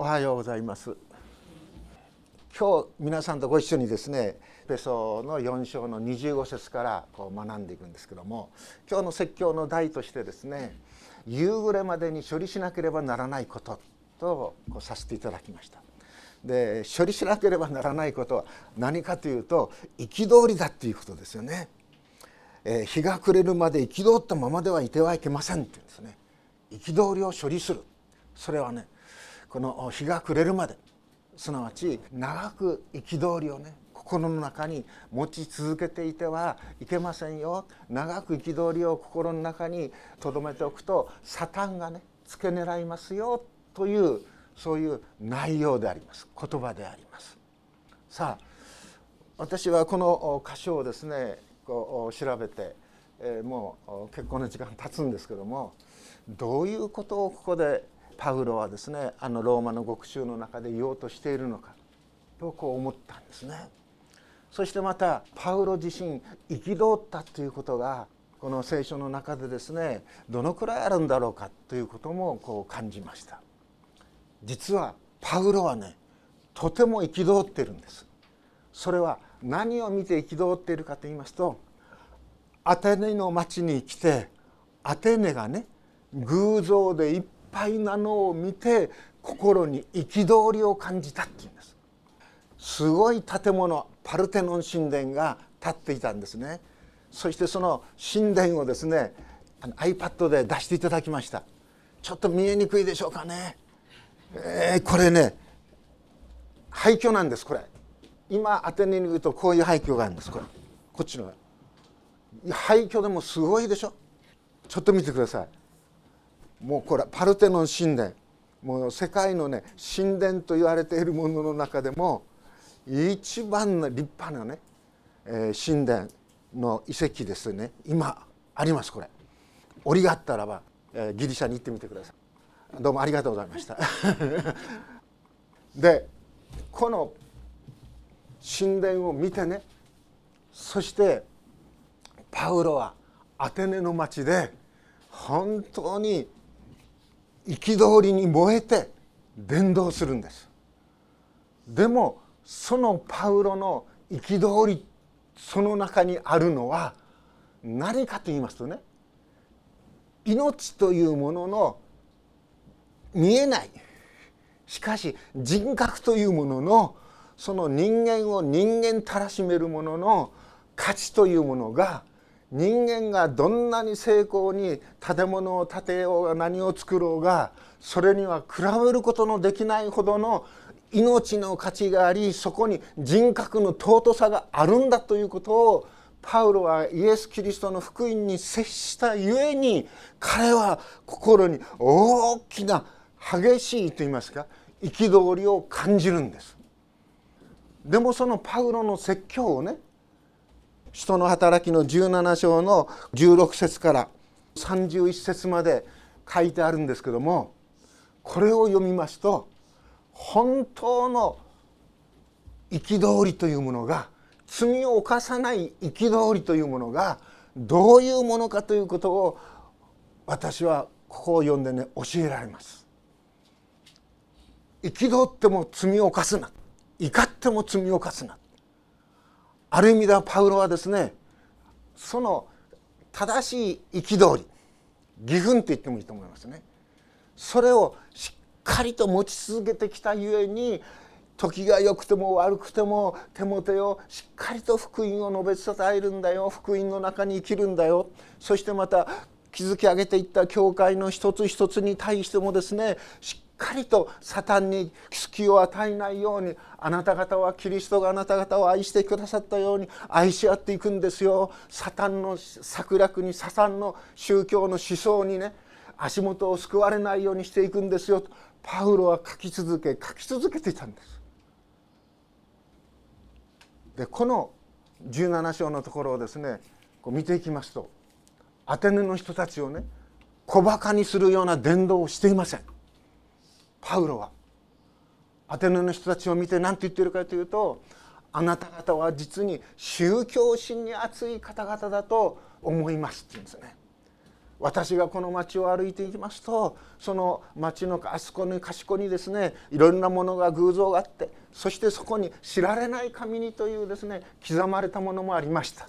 おはようございます今日皆さんとご一緒にですねペソの4章の25節からこう学んでいくんですけども今日の説教の題としてですね夕暮れまでに処理しなければならないこととこうさせていただきました。で処理しなければならないことは何かというと憤りだっていうことですよね。えー、日が暮れるまで憤ったままではいてはいけませんって言うんですね。憤りを処理するそれはねこの日が暮れるまですなわち長く憤りをね心の中に持ち続けていてはいけませんよ。長く憤りを心の中に留めておくとサタンがね付け狙いますよ。というそういう内容であります。言葉であります。さあ私はこの箇所をですねこう調べて、えー、もう結構な時間経つんですけどもどういうことをここでパウロはですねあのローマの獄中の中で言おうとしているのかとこう思ったんですね。そしてまたパウロ自身憤ったということがこの聖書の中でですねどのくらいあるんだろうかということもこう感じました実はパウロはねとても憤っているんですそれは何を見て憤っているかと言いますとアテネの町に来てアテネがね偶像でいっぱいなのを見て心に憤りを感じたっていうんです。すごい建物パルテノン神殿が建っていたんですね。そしてその神殿をですね iPad で出していただきました。ちょっと見えにくいでしょうかね、えー、これね廃墟なんですこれ。今アテネに行くとこういう廃墟があるんですこれ。こっちの廃墟でもすごいでしょ。ちょっと見てください。もうこれパルテノン神殿。もう世界のね神殿と言われているものの中でも一番の立派なね、えー、神殿の遺跡ですね。今ありますこれ。折があったらば、えー、ギリシャに行ってみてください。どうもありがとうございました。でこの神殿を見てねそしてパウロはアテネの町で本当に憤りに燃えて伝道するんです。でもそのパウロの憤りその中にあるのは何かと言いますとね命というものの見えない。しかし人格というもののその人間を人間たらしめるものの価値というものが人間がどんなに成功に建物を建てようが何を作ろうがそれには比べることのできないほどの命の価値がありそこに人格の尊さがあるんだということをパウロはイエス・キリストの福音に接したゆえに彼は心に大きな激しいと言いますか憤りを感じるんです。でもそのパウロの説教をね人の働きの17章の16節から31節まで書いてあるんですけどもこれを読みますと本当の憤りというものが罪を犯さない憤りというものがどういうものかということを私はここを読んでね教えられます。憤っても罪を犯すな怒っても罪を犯すなある意味ではパウロはですねその正しい憤り義憤って言ってもいいと思いますね。それをしっかりと持ち続けてきたゆえに時が良くても悪くても手も手をしっかりと福音を述べ伝えるんだよ福音の中に生きるんだよ。そしてまた築き上げていった教会の一つ一つに対してもですねしっかりとサタンに隙を与えないようにあなた方はキリストがあなた方を愛してくださったように愛し合っていくんですよサタンの策略にサタンの宗教の思想にね足元を救われないようにしていくんですよとパウロは書き続け書き続けていたんです。でこの17章のところをですねこう見ていきますとアテネの人たちをね小バカにするような伝道をしていません。パウロはアテネの人たちを見て何て言ってるかというとあなた方は実に宗教心に熱い方々だと思いますって言うんですね。私がこの町を歩いていきますとその町のあそこに端っこにですねいろんなものが偶像があってそしてそこに知られない神にというですね刻まれたものもありました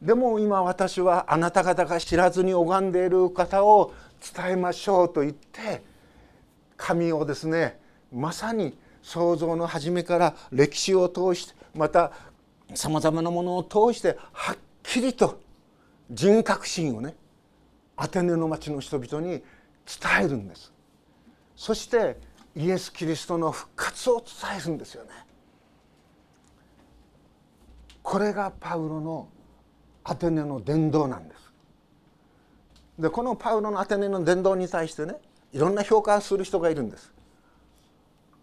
でも今私はあなた方が知らずに拝んでいる方を伝えましょうと言って神をですねまさに創造の初めから歴史を通してまたさまざまなものを通してはっきりと人格心をねアテネの町の人々に伝えるんです。そしてイエス・キリストの復活を伝えるんですよね。これがパウロのアテネの伝道なんです。でこのパウロのアテネの伝道に対してねいろんな評価する人がいるんです。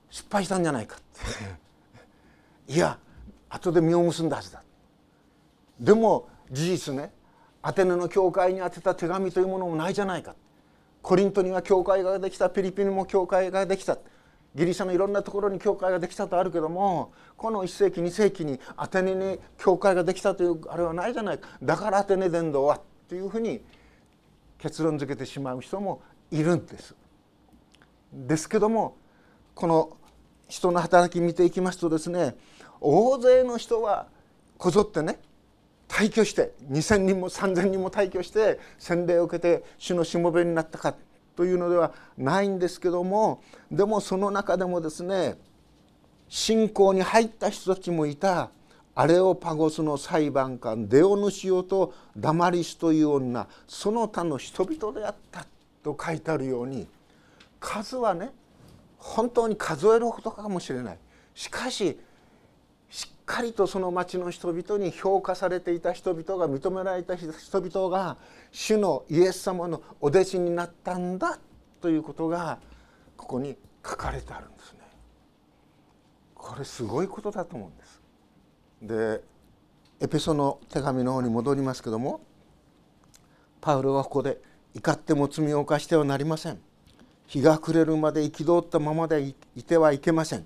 失敗したんじゃないかって。いや後で実を結んだはずだ。でも事実ねアテネの教会に宛てた手紙というものもないじゃないか。コリントには教会ができたピリピにも教会ができた。ギリシャのいろんなところに教会ができたとあるけどもこの1世紀2世紀にアテネに教会ができたというあれはないじゃないか。だからアテネ伝道はというふうに結論付けてしまう人もいるんです。ですけどもこの人の働き見ていきますとですね大勢の人はこぞってね退去して2,000人も3,000人も退去して洗礼を受けて主のしもべになったかというのではないんですけどもでもその中でもですね信仰に入った人たちもいたアレオパゴスの裁判官デオヌシオとダマリスという女その他の人々であったと書いてあるように数はね本当に数えるほどかもしれないしかししっかりとその町の人々に評価されていた人々が認められた人々が主のイエス様のお弟子になったんだということがここに書かれてあるんですね。これすごいことだと思うんです。でエペソの手紙の方に戻りますけどもパウロはここで怒っても罪を犯してはなりません。日が暮れるまで憤ったままでいてはいけません。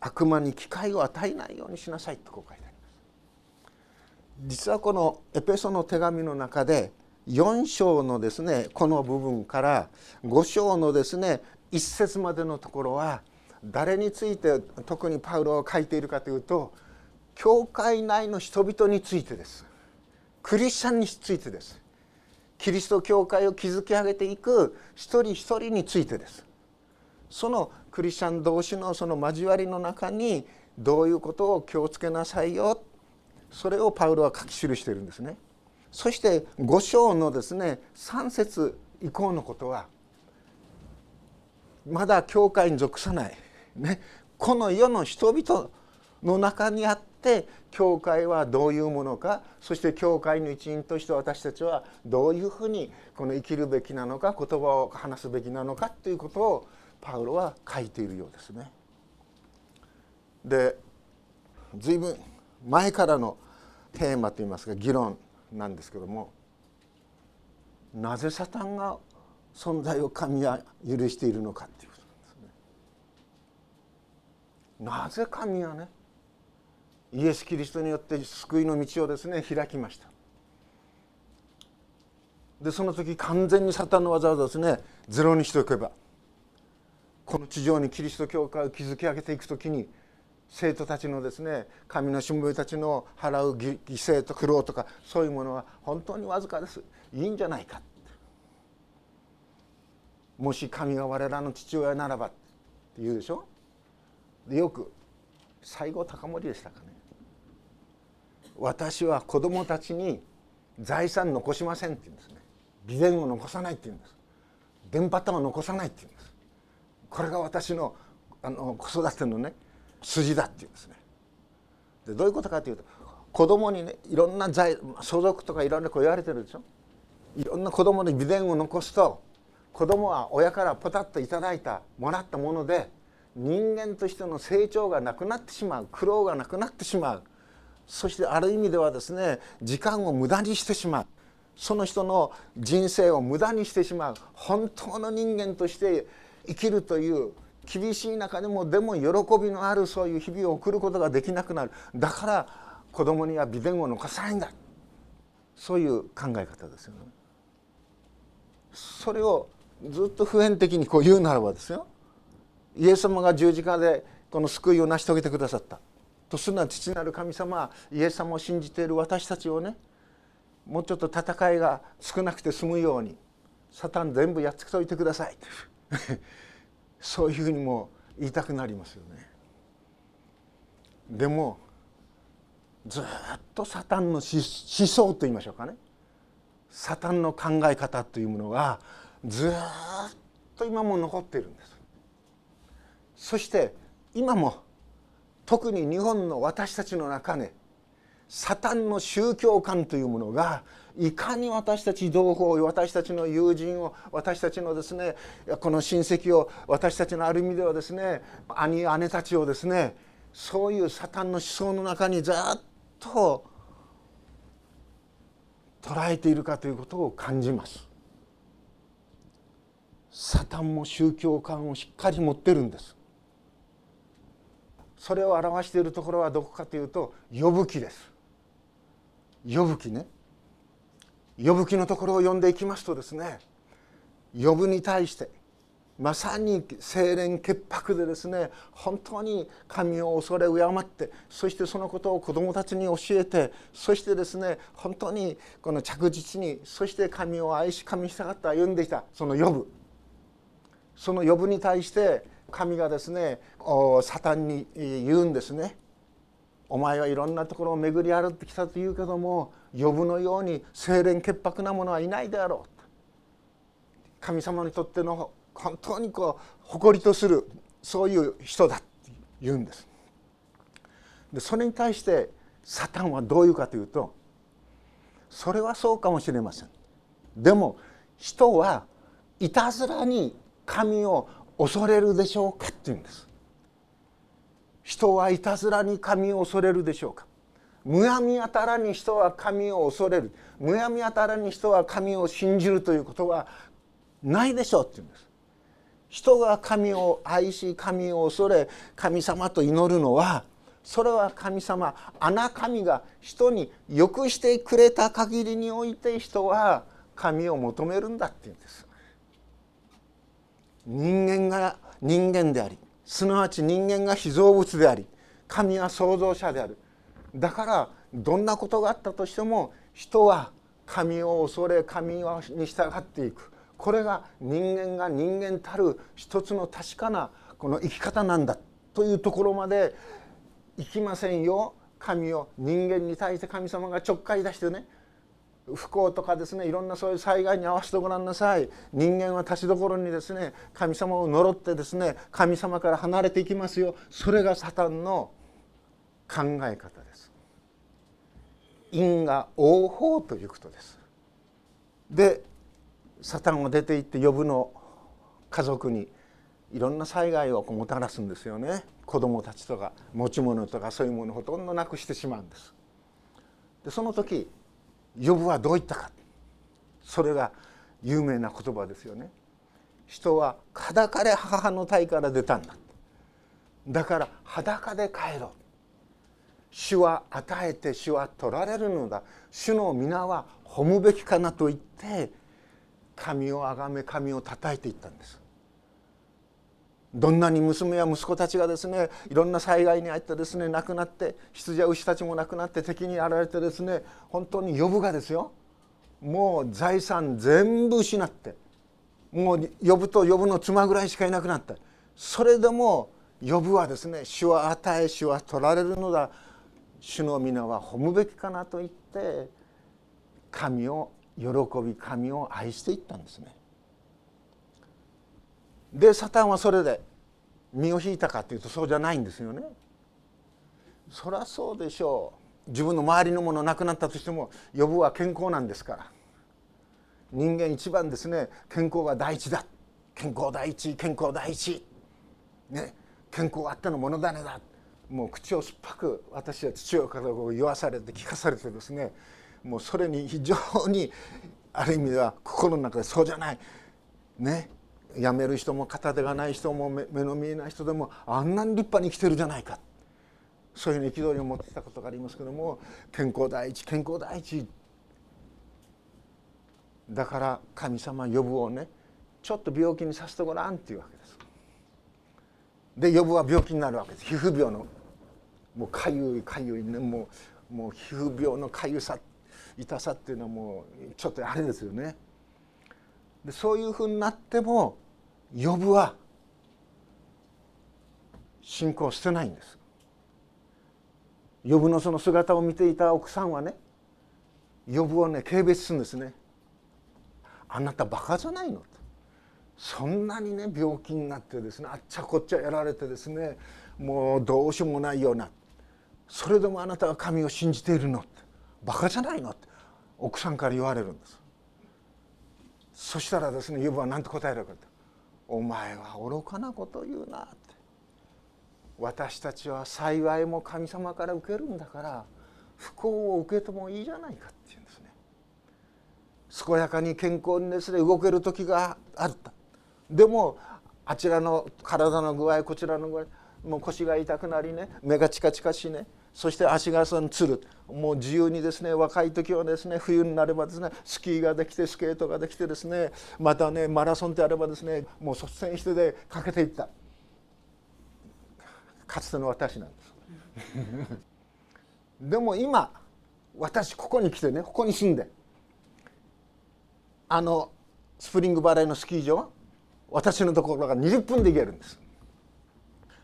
悪魔に機会を与えないようにしなさいとこう書いてあります。実はこのエペソの手紙の中で4章のですねこの部分から5章のですね1節までのところは誰について特にパウロは書いているかというと教会内の人々についてです。クリスチャンについてです。キリスト教会を築き上げていく一人一人についてです。そのクリスチャン同士のその交わりの中にどういうことを気をつけなさいよ。それをパウロは書き記しているんですね。そして5章のですね3節以降のことはまだ教会に属さない、ね、この世の人々の中にあって教会はどういうものかそして教会の一員として私たちはどういうふうにこの生きるべきなのか言葉を話すべきなのかということをパウロは書いているようですね。で随分前からのテーマといいますか議論なんですけどもなぜサタンが存在を神は許しているのかっていうことなんですね。なぜ神はねイエス・キリストによって救いの道をですね開きました。でその時完全にサタンの技をですねゼロにしておけばこの地上にキリスト教会を築き上げていく時に生徒たちのですね神のしもべたちの払う犠牲と苦労とかそういうものは本当にわずかです。いいんじゃないか。もし神が我らの父親ならばって言うでしょ？でよく西郷隆盛でしたかね。私は子供たちに財産残しませんって言うんですね備前を残さないって言うんです電波を残さないって言うんですこれが私のあの子育てのね筋だっていうんですね。でどういうことかというと子供にねいろんな財相続とかいろんなこう言われてるでしょ。いろんな子供に美伝を残すと子供は親からポタッといただいたもらったもので人間としての成長がなくなってしまう苦労がなくなってしまうそしてある意味ではですね時間を無駄にしてしまう。その人の人生を無駄にしてしまう。本当の人間として生きるという厳しい中でもでも喜びのあるそういう日々を送ることができなくなる。だから子供には美伝を残さないんだ。そういう考え方ですよね。それをずっと普遍的にこう言うならばですよ。イエス様が十字架でこの救いを成し遂げてくださった。とするのは父なる神様イエス様を信じている私たちをねもうちょっと戦いが少なくて済むようにサタン全部やっつけといてください。そういうふうにも言いたくなりますよね。でもずっとサタンの思想と言いましょうかね。サタンの考え方というものがずっと今も残っているんです。そして今も特に日本の私たちの中でサタンの宗教観というものがいかに私たち同胞私たちの友人を私たちのですねこの親戚を私たちのある意味ではですね兄姉たちをですねそういうサタンの思想の中にずっと捉えているかということを感じます。サタンも宗教観をしっかり持ってるんです。それを表しているところはどこかというと呼ぶ記です。呼ぶ記ね。呼ぶ記のところを読んでいきますとですね呼ぶに対してまさに清廉潔白でですね本当に神を恐れ敬ってそしてそのことを子どもたちに教えてそしてですね本当にこの着実にそして神を愛し神に従って歩んできたその呼ぶ。その呼ぶに対して神がですねサタンに言うんですね。お前はいろんなところを巡り歩ってきたと言うけども呼ぶのように清廉潔白な者はいないであろう。神様にとっての本当にこう誇りとするそういう人だって言うんです。でそれに対してサタンはどういうかというとそれはそうかもしれません。でも人はいたずらに神を恐れるでしょうか？って言うんです。人はいたずらに神を恐れるでしょうか？むやみやたらに人は神を恐れる。むやみやたらに人は神を信じるということはないでしょうって言うんです。人が神を愛し神を恐れ神様と祈るのはそれは神様穴神が人によくしてくれた限りにおいて人は神を求めるんだって言うんです。人間が人間でありすなわち人間が被造物であり神は創造者である。だからどんなことがあったとしても人は神を恐れ神に従っていく。これが人間が人間たる一つの確かなこの生き方なんだ。というところまでいきませんよ。神を人間に対して神様がちょっかい出してね。不幸とかですねいろんなそういう災害に合わせてごらんなさい。人間は立ちどころにですね神様を呪ってですね神様から離れていきますよ。それがサタンの考え方です。因果応報ということです。でサタンを出て行って呼ぶの家族にいろんな災害をもたらすんですよね。子供たちとか持ち物とかそういうものをほとんどなくしてしまうんです。でその時呼ぶはどう言ったか。それが有名な言葉ですよね。人は裸で母の体から出たんだ。だから裸で帰ろう。主は与えて主は取られるのだ。主の皆は褒むべきかなと言って神を崇め神を叩いていったんです。どんなに娘や息子たちがですねいろんな災害に遭ってですね亡くなって羊や牛たちも亡くなって敵にやられてですね本当に呼ぶがですよもう財産全部失ってもう呼ぶと呼ぶの妻ぐらいしかいなくなったそれでも呼ぶはですね主は与え主は取られるのだ主の皆は褒むべきかなと言って神を喜び神を愛していったんですね。でサタンはそれで身を引いたかというとそうじゃないんですよね。そりゃそうでしょう。自分の周りのものなくなったとしても呼ぶは健康なんですから。人間一番ですね。健康が第一だ。健康第一健康第一。ね。健康あってのものだねだ。もう口を酸っぱく私は父親から言わされて聞かされてですね。もうそれに非常にある意味では心の中でそうじゃない。ね。辞める人も片手がない人も目の見えない人でもあんなに立派に生きてるじゃないか。そういう憤りを持ってたことがありますけども健康第一健康第一。だから神様呼ぶをねちょっと病気にさせてごらんっていうわけです。で呼ぶは病気になるわけです。皮膚病のもうかゆいかゆいねもうもう皮膚病のかゆさ痛さっていうのはもうちょっとあれですよね。でそういうふうになっても呼ぶは信仰してないんです。呼ぶのその姿を見ていた奥さんはね呼ぶをね軽蔑するんですね。あなたバカじゃないの？とそんなにね病気になってですねあっちゃこっちゃやられてですねもうどうしようもないような。それでもあなたは神を信じているのって。バカじゃないのって奥さんから言われるんです。そしたらですねユブは何て答えるかと「お前は愚かなこと言うな」って。私たちは幸いも神様から受けるんだから不幸を受けてもいいじゃないかって言うんですね。健やかに健康にですね動ける時があった。でもあちらの体の具合こちらの具合もう腰が痛くなりね目がチカチカしねそして足がそのつる。もう自由にですね若い時はですね冬になればですねスキーができてスケートができてですねまたねマラソンであればですねもう率先してでかけていった。かつての私なんです。でも今私ここに来てねここに住んであのスプリングバレーのスキー場私のところが20分で行けるんです。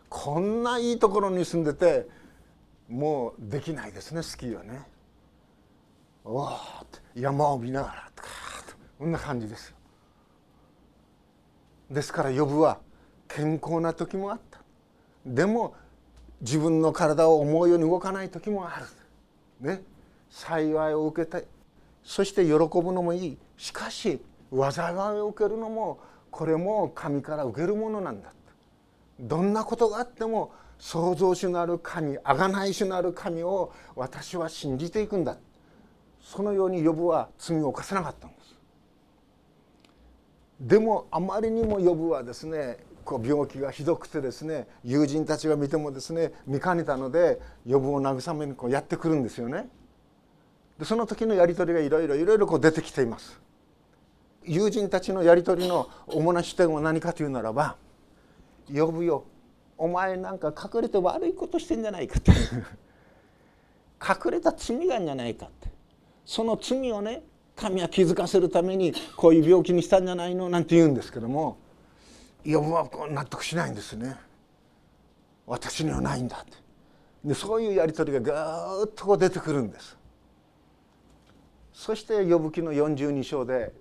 こんないいところに住んでてもうできないですねスキーはね。おお山を見ながらとかこんな感じですよ。ですから呼ぶは健康な時もあった。でも自分の体を思うように動かない時もある。ね。幸いを受けてそして喜ぶのもいい。しかし災いを受けるのもこれも神から受けるものなんだ。どんなことがあっても創造主なる神贖い主なる神を私は信じていくんだ。そのように呼ぶは罪を犯せなかったんです。でもあまりにも呼ぶはですねこう病気がひどくてですね友人たちが見てもですね見かねたので呼ぶを慰めにこうやってくるんですよね。でその時のやり取りがいろいろいろいろこう出てきています。友人たちのやり取りの主な視点は何かというならば「呼ぶよお前なんか隠れて悪いことしてんじゃないか」って。隠れた罪がんじゃないかって。その罪をね神は気づかせるためにこういう病気にしたんじゃないの？なんて言うんですけども。呼ぶは納得しないんですね。私にはないんだって。でそういうやり取りがぐーっと出てくるんです。そして呼ぶ記の42章で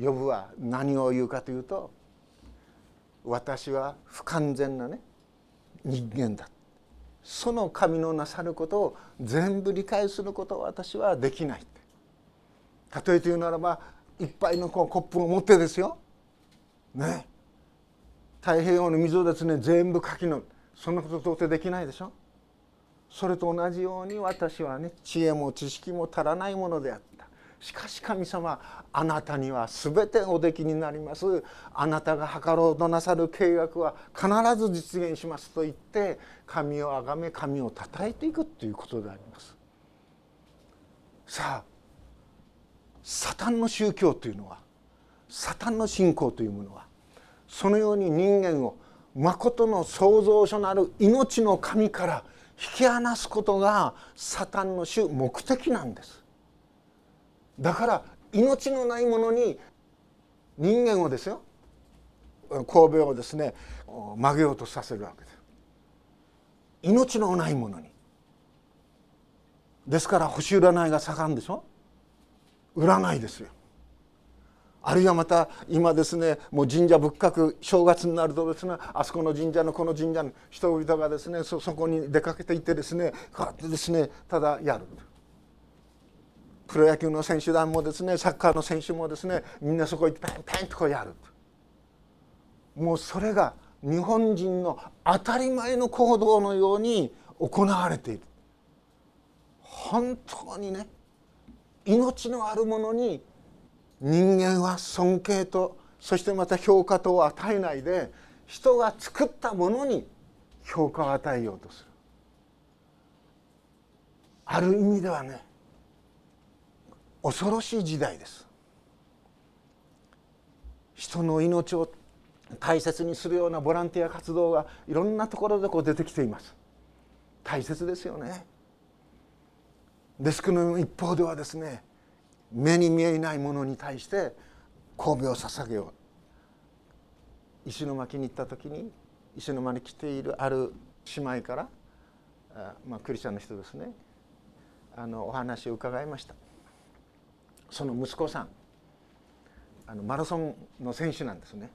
呼ぶは何を言うかというと私は不完全なね人間だ。その神のなさることを全部理解することは私はできない。例えて言うならばいっぱいのこうコップを持ってですよ。ね。太平洋の水をですね。全部かきのそんなこと到底できないでしょ。それと同じように私はね知恵も知識も足らないものであったしかし神様あなたには全ておできになります。あなたが図ろうとなさる計画は必ず実現しますと言って神を崇め神をたたえていくということであります。さあサタンの宗教というのはサタンの信仰というものはそのように人間をまことの創造者なる命の神から引き離すことがサタンの主目的なんです。だから命のないものに人間をですよ神戸をですね曲げようとさせるわけです命のないものに。ですから星占いが盛んでしょ？占いですよ。あるいはまた今ですねもう神社仏閣正月になるとですねあそこの神社のこの神社の人々がですねそこに出かけていってですねこうやってですねただやる。プロ野球の選手団もですねサッカーの選手もですねみんなそこ行ってペンペンとこうやる。もうそれが日本人の当たり前の行動のように行われている。本当にね命のあるものに人間は尊敬とそしてまた評価とを与えないで人が作ったものに評価を与えようとする。ある意味ではね恐ろしい時代です。人の命を大切にするようなボランティア活動がいろんなところでこう出てきています。大切ですよね。ですけど一方ではですね目に見えないものに対して神戸を捧げよう。石巻に行った時に石巻に来ているある姉妹からあ、まあ、クリスチャンの人ですねあのお話を伺いました。その息子さんあのマラソンの選手なんですね。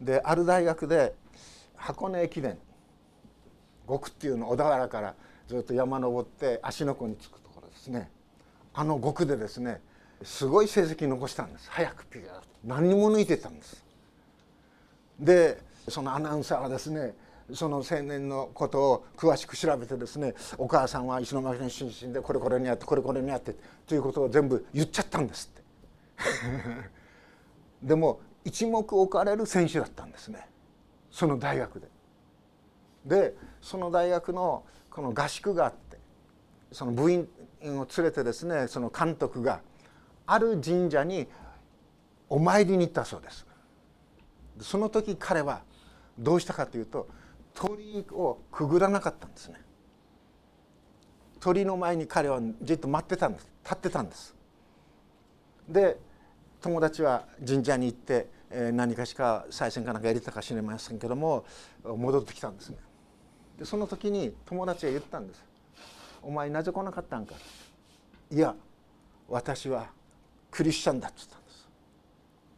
である大学で箱根駅伝5区っていうの小田原からずっと山登って芦ノ湖に着くところですね。あの5区でですねすごい成績残したんです。早くピュー何にも抜いてたんです。でそのアナウンサーがですねその青年のことを詳しく調べてですねお母さんは石巻の出身でこれこれにあってこれこれにあってということを全部言っちゃったんですって でも一目置かれる選手だったんですねその大学で。でその大学のこの合宿があってその部員を連れてですねその監督がある神社にお参りに行ったそうです。その時彼はどうしたかというと鳥をくぐらなかったんですね。鳥の前に彼はじっと待ってたんです立ってたんです。で友達は神社に行って何かしか賽銭かなんかやりたか知れませんけども戻ってきたんですね。でその時に友達が言ったんです「お前なぜ来なかったんか」いや私はクリスチャンだ」って言ったんです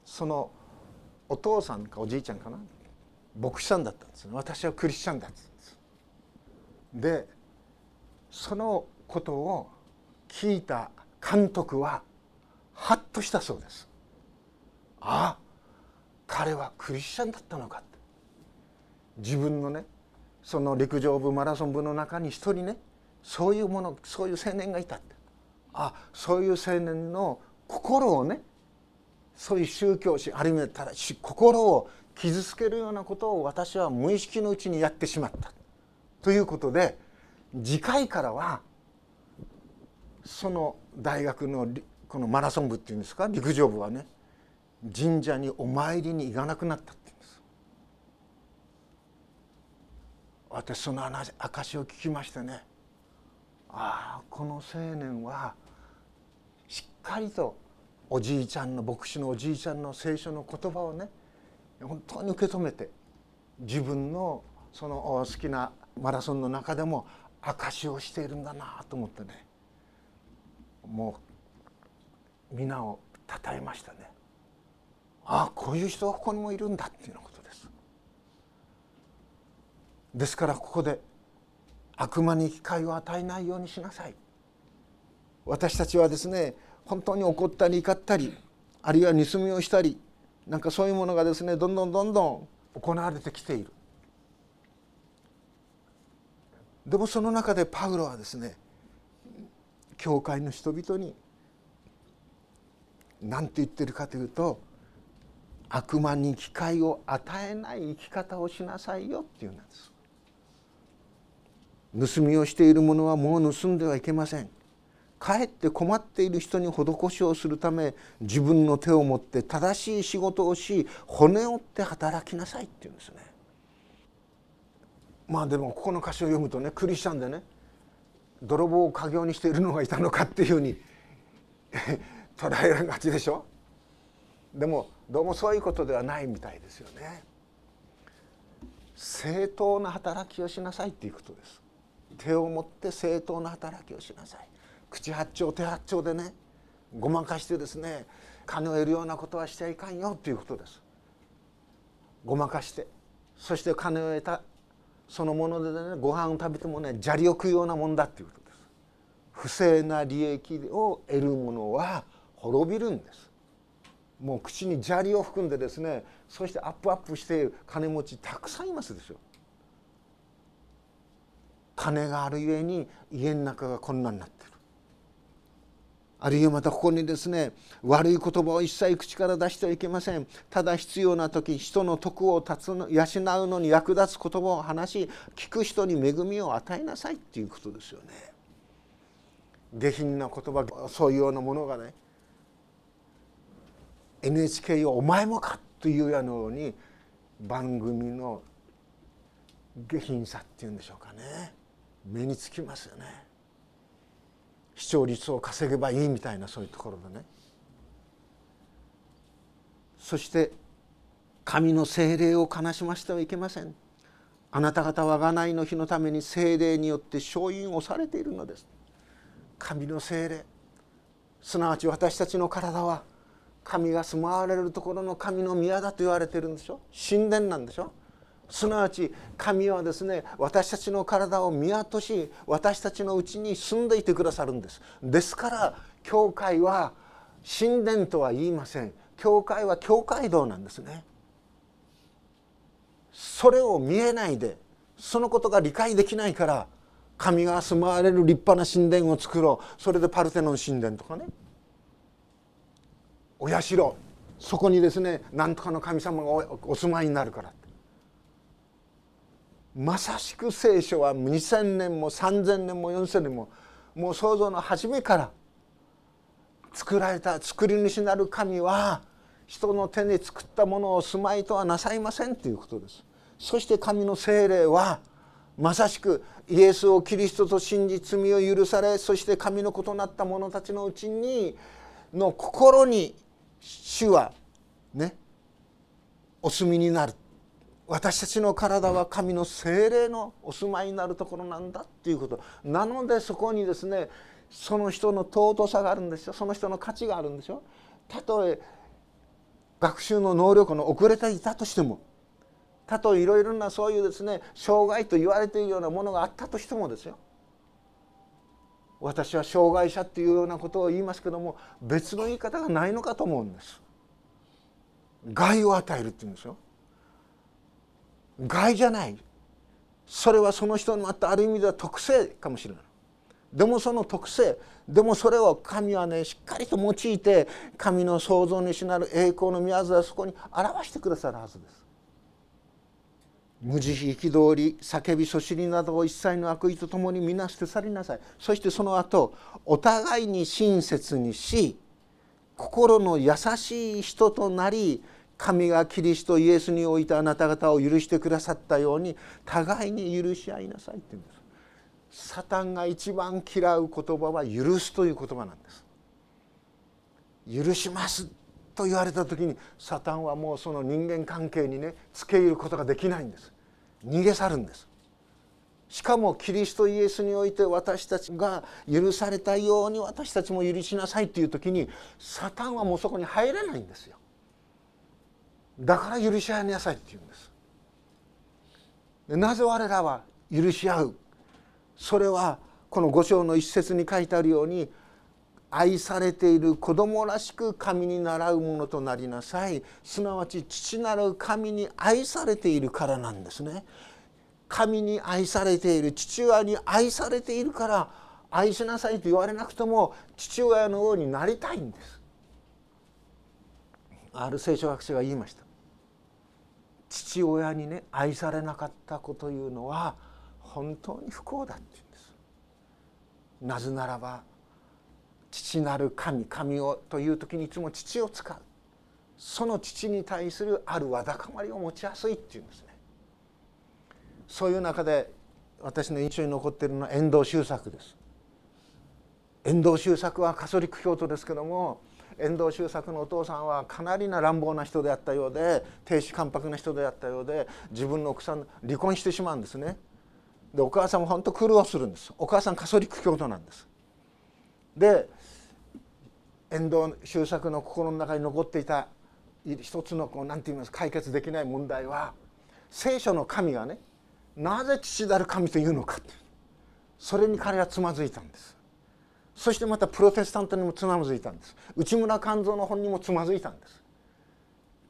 そのお父さんかおじいちゃんかな牧師さんだったんです私はクリスチャンだったんですでそのことを聞いた監督はハッとしたそうです。ああ彼はクリスチャンだったのかって。自分のねその陸上部マラソン部の中に一人ねそういうものそういう青年がいたって。あそういう青年の心をねそういう宗教心あるいはただ心を傷つけるようなことを私は無意識のうちにやってしまった。ということで次回からはその大学のこのマラソン部っていうんですか？陸上部はね神社にお参りに行かなくなった私その証を聞きましてねああこの青年はしっかりとおじいちゃんの牧師のおじいちゃんの聖書の言葉をね本当に受け止めて自分のその好きなマラソンの中でも証しをしているんだなと思ってね。もう皆をたたえましたね。ああこういう人がここにもいるんだっていうようなことですからここで悪魔に機会を与えないようにしなさい。私たちはですね本当に怒ったり怒ったりあるいは盗みをしたりなんかそういうものがですねどんどんどんどん行われてきている。でもその中でパウロはですね教会の人々に何て言ってるかというと悪魔に機会を与えない生き方をしなさいよっていうんです。盗みをしている者はもう盗んではいけません。かえって困っている人に施しをするため自分の手を持って正しい仕事をし骨折って働きなさいって言うんですね。まあでもここの歌詞を読むとねクリスチャンでね泥棒を家業にしているのがいたのかっていうふうに 捉えられがちでしょ？でもどうもそういうことではないみたいですよね。正当な働きをしなさいっていうことです。手を持って正当な働きをしなさい口八丁手八丁でねごまかしてですね金を得るようなことはしちゃいかんよということです。ごまかして。そして金を得たそのものでねご飯を食べてもね砂利を食うようなもんだっていうことです。不正な利益を得る者は滅びるんです。もう口に砂利を含んでですねそしてアップアップしている金持ちたくさんいますでしょ。金があるゆえに家の中がこんなになってる。あるいはまたここにですね悪い言葉を一切口から出してはいけません。ただ必要な時人の徳を立つの養うのに役立つ言葉を話し聞く人に恵みを与えなさいっていうことですよね。下品な言葉そういうようなものがね NHK を「お前もか!」というように番組の下品さっていうんでしょうかね。目につきますよね。視聴率を稼げばいいみたいなそういうところでね。そして神の精霊を悲しませてはいけません。あなた方は贖いの日のために精霊によって勝因をされているのです。神の精霊。すなわち私たちの体は神が住まわれるところの神の宮だと言われてるんでしょ。神殿なんでしょ。すなわち神はですね私たちの体を宮とし私たちのうちに住んでいてくださるんです。ですから教会は神殿とは言いません。教会は教会堂なんですね。それを見えないでそのことが理解できないから神が住まわれる立派な神殿を作ろう。それでパルテノン神殿とかね。お社。そこにですね何とかの神様がお住まいになるから。まさしく聖書は2,000年も3,000年も4,000年ももう創造の初めから作られた作り主なる神は人の手に作ったものを住まいとはなさいませんということです。そして神の精霊はまさしくイエスをキリストと信じ罪を許されそして神の異なった者たちのうちにの心に主はねお住みになる私たちの体は神の精霊のお住まいになるところなんだっていうこと。なのでそこにですねその人の尊さがあるんですよ。その人の価値があるんでしょたとえ学習の能力の遅れていたとしてもたとえいろいろなそういうですね障害と言われているようなものがあったとしてもですよ。私は障害者っていうようなことを言いますけども別の言い方がないのかと思うんです。害を与えるっていうんですよ。害じゃない。それはその人にあったある意味では特性かもしれない。でもその特性でもそれを神はねしっかりと用いて神の創造主なる栄光の御業はそこに表してくださるはずです。無慈悲憤り叫びそしりなどを一切の悪意とともに皆捨て去りなさい。そしてその後お互いに親切にし心の優しい人となり神がキリストイエスにおいてあなた方を許してくださったように互いに許し合いなさいって言うんです。サタンが一番嫌う言葉は許すという言葉なんです。許しますと言われた時にサタンはもうその人間関係にね付け入ることができないんです。逃げ去るんです。しかもキリストイエスにおいて私たちが許されたように私たちも許しなさいという時にサタンはもうそこに入れないんですよ。だから許し合いなさいって言うんです。なぜ我らは許し合う？それはこの五章の一節に書いてあるように愛されている子供らしく神に倣うものとなりなさい。すなわち父なる神に愛されているからなんですね。神に愛されている父親に愛されているから愛しなさいと言われなくても父親のようになりたいんです。ある聖書学者が言いました。父親にね愛されなかった子というのは本当に不幸だって言うんです。なぜならば父なる神神をという時にいつも父を使う。その父に対するあるわだかまりを持ちやすいっていうんですね。そういう中で私の印象に残っているのは遠藤周作です。遠藤周作はカソリック教徒ですけども遠藤周作のお父さんはかなりな乱暴な人であったようで亭主関白な人であったようで自分の奥さん離婚してしまうんですね。でお母さんも本当苦労するんです。お母さんカソリック教徒なんです。で遠藤周作の心の中に残っていた一つのこう何て言います解決できない問題は聖書の神がねなぜ父なる神というのかそれに彼はつまずいたんです。そしてまたプロテスタントにもつまずいたんです。内村勘三の本にもつまずいたんです。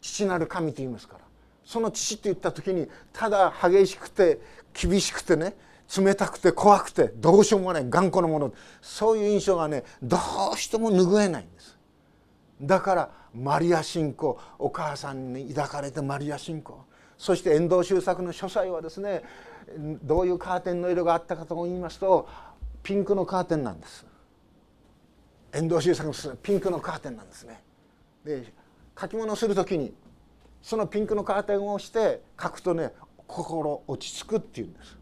父なる神と言いますから。その父って言った時にただ激しくて厳しくてね冷たくて怖くてどうしようもない頑固なもの。そういう印象がねどうしても拭えないんです。だからマリア信仰お母さんに抱かれてマリア信仰。そして遠藤周作の書斎はですねどういうカーテンの色があったかと言いますとピンクのカーテンなんです。遠藤周作のピンクのカーテンなんですね。で書き物する時にそのピンクのカーテンをして書くとね心落ち着くっていうんです。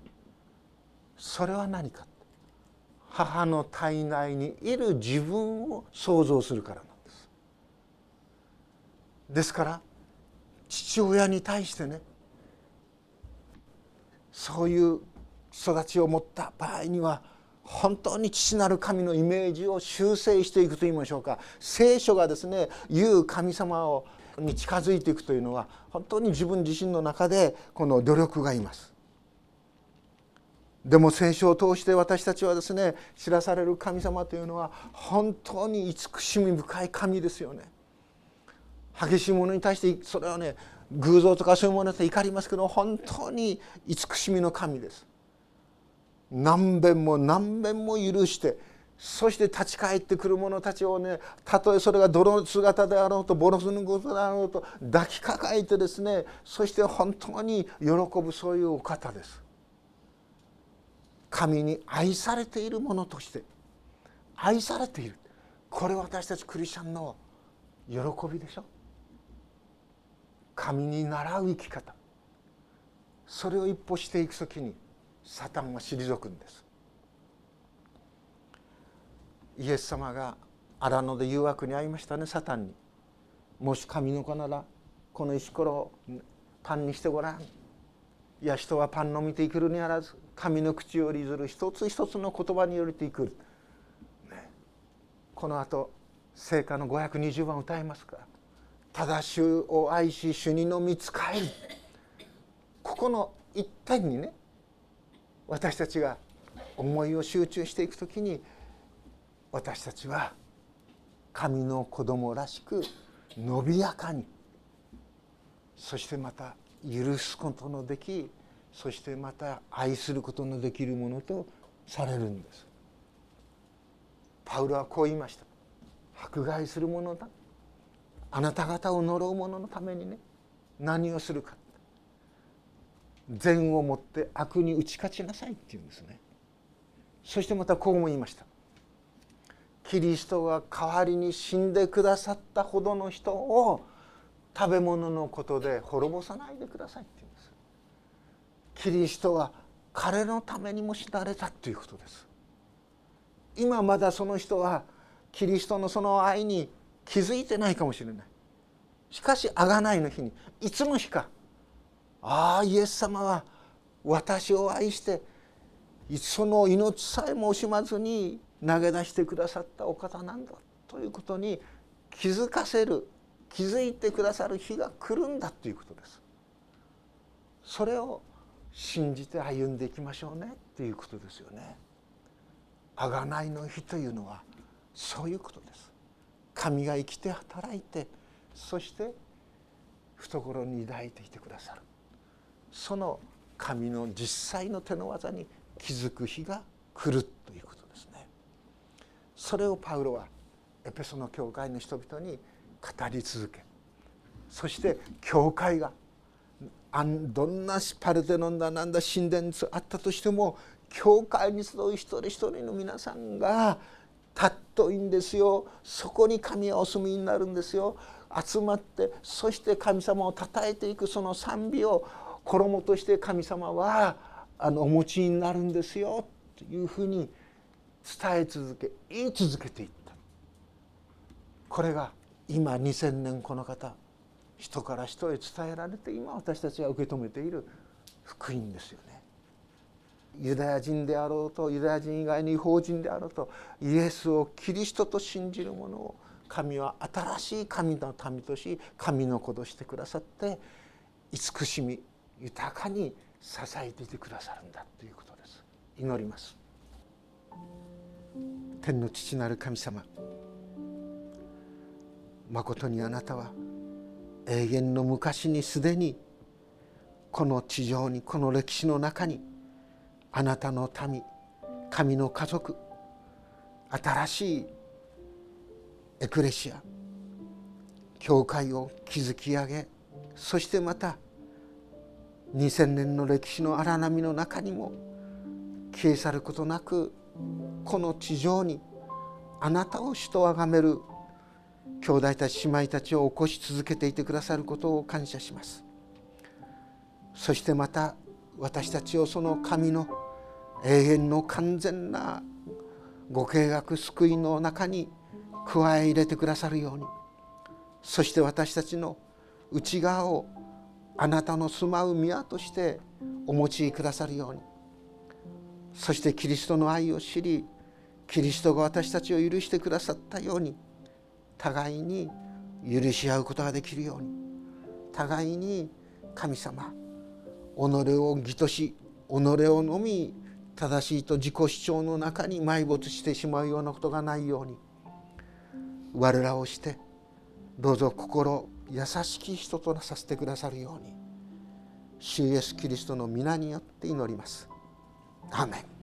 それは何か母の体内にいる自分を想像するからなんです。ですから父親に対してねそういう育ちを持った場合には本当に父なる神のイメージを修正していくといいましょうか。聖書がですね言う神様をに近づいていくというのは本当に自分自身の中でこの努力がいます。でも聖書を通して私たちはですね知らされる神様というのは本当に慈しみ深い神ですよね。激しいものに対してそれはね偶像とかそういうもので怒りますけど本当に慈しみの神です。何遍も何遍も許してそして立ち返ってくる者たちをねたとえそれが泥の姿であろうとボロスのことであろうと抱きかかえてですねそして本当に喜ぶそういうお方です。神に愛されているものとして愛されている。これ私たちクリスチャンの喜びでしょ。神に倣う生き方。それを一歩していく時にサタンは退くんです。イエス様が荒野で誘惑に遭いましたねサタンに。もし神の子ならこの石ころをパンにしてごらん。いや人はパンのみて生きるにあらず神の口よりずる一つ一つの言葉によりて生くる、ね、このあと聖歌の520番歌いますからただ主を愛し主にのみ仕える。ここの一点にね私たちが思いを集中していく時に私たちは神の子供らしく伸びやかにそしてまた許すことのできそしてまた愛することのできるものとされるんです。パウロはこう言いました。迫害する者だ。あなた方を呪う者のためにね何をするか。善をもって悪に打ち勝ちなさいって言うんですね。そしてまたこうも言いました。キリストが代わりに死んでくださったほどの人を食べ物のことで滅ぼさないでくださいって言うんです。キリストは彼のためにも死なれたということです。今まだその人はキリストのその愛に気づいてないかもしれない。しかし贖いの日にいつの日かああイエス様は私を愛してその命さえも惜しまずに投げ出してくださったお方なんだということに気づかせる気づいてくださる日が来るんだということです。それを信じて歩んでいきましょうねっていうことですよね。贖いの日というのはそういうことです。神が生きて働いてそして懐に抱いていてくださるその神の実際の手の技に気づく日が来るということですね。それをパウロはエペソの教会の人々に語り続けそして教会がどんなパルテノンだなんだ神殿にあったとしても教会に集う一人一人の皆さんが尊いんですよそこに神はお住みになるんですよ集まってそして神様をたたえていくその賛美を衣として神様はあのお持ちになるんですよというふうに伝え続け言い続けていったこれが今2,000年この方人から人へ伝えられて今私たちが受け止めている福音ですよね。ユダヤ人であろうとユダヤ人以外に違法人であろうとイエスをキリストと信じる者を神は新しい神の民とし神の子としてくださって慈しみ豊かに支えていてくださるんだということです。祈ります。天の父なる神様まことにあなたは永遠の昔にすでにこの地上にこの歴史の中にあなたの民神の家族新しいエクレシア教会を築き上げそしてまた2000年の歴史の荒波の中にも消え去ることなくこの地上にあなたを主と崇める兄弟たち姉妹たちを起こし続けていてくださることを感謝します。そしてまた私たちをその神の永遠の完全なご計画救いの中に加え入れてくださるように。そして私たちの内側をあなたの住まう宮としてお持ちくださるように。そしてキリストの愛を知りキリストが私たちを許してくださったように互いに許し合うことができるように互いに神様己を義とし己をのみ正しいと自己主張の中に埋没してしまうようなことがないように我らをしてどうぞ心優しき人となさせてくださるように主イエスキリストの皆によって祈ります。アメン